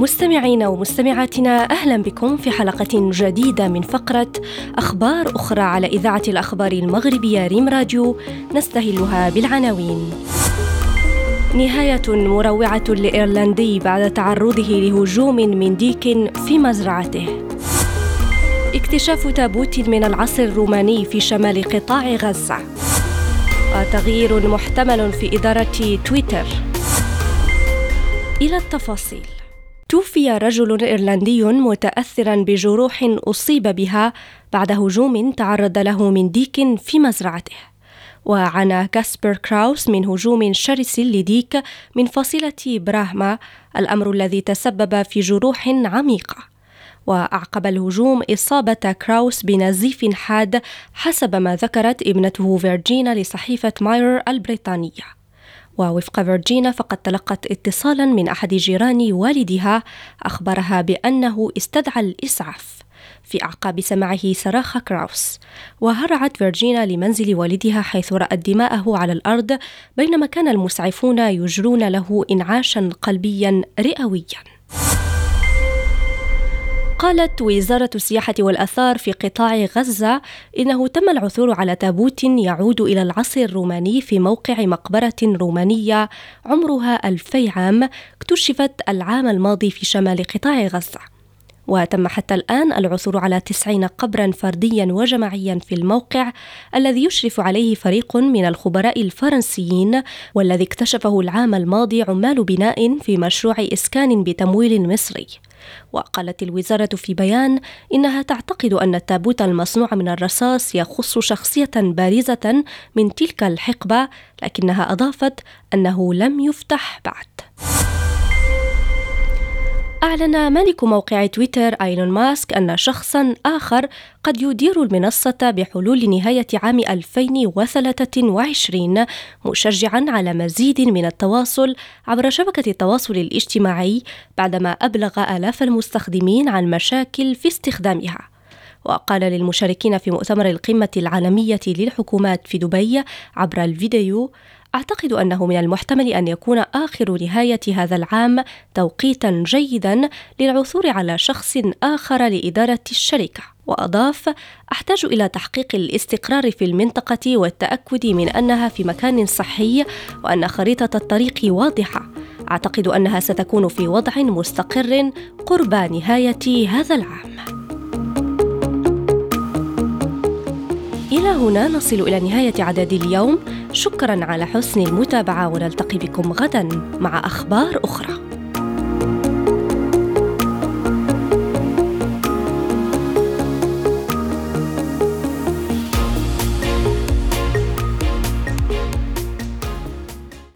مستمعينا ومستمعاتنا أهلا بكم في حلقة جديدة من فقرة أخبار أخرى على إذاعة الأخبار المغربية ريم راديو نستهلها بالعناوين. نهاية مروعة لايرلندي بعد تعرضه لهجوم من ديك في مزرعته. اكتشاف تابوت من العصر الروماني في شمال قطاع غزة. وتغيير محتمل في إدارة تويتر. إلى التفاصيل. توفي رجل إيرلندي متاثرا بجروح أصيب بها بعد هجوم تعرض له من ديك في مزرعته. وعانى كاسبر كراوس من هجوم شرس لديك من فصيلة براهما الأمر الذي تسبب في جروح عميقة. وأعقب الهجوم إصابة كراوس بنزيف حاد حسب ما ذكرت ابنته فيرجينا لصحيفة ماير البريطانية. ووفق فيرجينا فقد تلقت اتصالا من أحد جيران والدها أخبرها بأنه استدعى الإسعاف في أعقاب سماعه صراخ كراوس. وهرعت فيرجينا لمنزل والدها حيث رأت دماءه على الأرض بينما كان المسعفون يجرون له انعاشا قلبيا رئويا. قالت وزارة السياحة والآثار في قطاع غزة إنه تم العثور على تابوت يعود إلى العصر الروماني في موقع مقبرة رومانية عمرها ألفي عام اكتشفت العام الماضي في شمال قطاع غزة. وتم حتى الآن العثور على تسعين قبرا فرديا وجماعيا في الموقع الذي يشرف عليه فريق من الخبراء الفرنسيين والذي اكتشفه العام الماضي عمال بناء في مشروع إسكان بتمويل مصري. وقالت الوزارة في بيان إنها تعتقد أن التابوت المصنوع من الرصاص يخص شخصية بارزة من تلك الحقبة لكنها أضافت أنه لم يفتح بعد. أعلن مالك موقع تويتر أيلون ماسك أن شخصا آخر قد يدير المنصة بحلول نهاية عام 2023 مشجعا على مزيد من التواصل عبر شبكة التواصل الاجتماعي بعدما أبلغ آلاف المستخدمين عن مشاكل في استخدامها. وقال للمشاركين في مؤتمر القمة العالمية للحكومات في دبي عبر الفيديو أعتقد أنه من المحتمل أن يكون آخر نهاية هذا العام توقيتا جيدا للعثور على شخص آخر لإدارة الشركة. وأضاف أحتاج إلى تحقيق الاستقرار في المنطقة والتأكد من أنها في مكان صحي وأن خريطة الطريق واضحة. أعتقد أنها ستكون في وضع مستقر قرب نهاية هذا العام. إلى هنا نصل إلى نهاية عدد اليوم. شكرا على حسن المتابعة ونلتقي بكم غدا مع أخبار أخرى.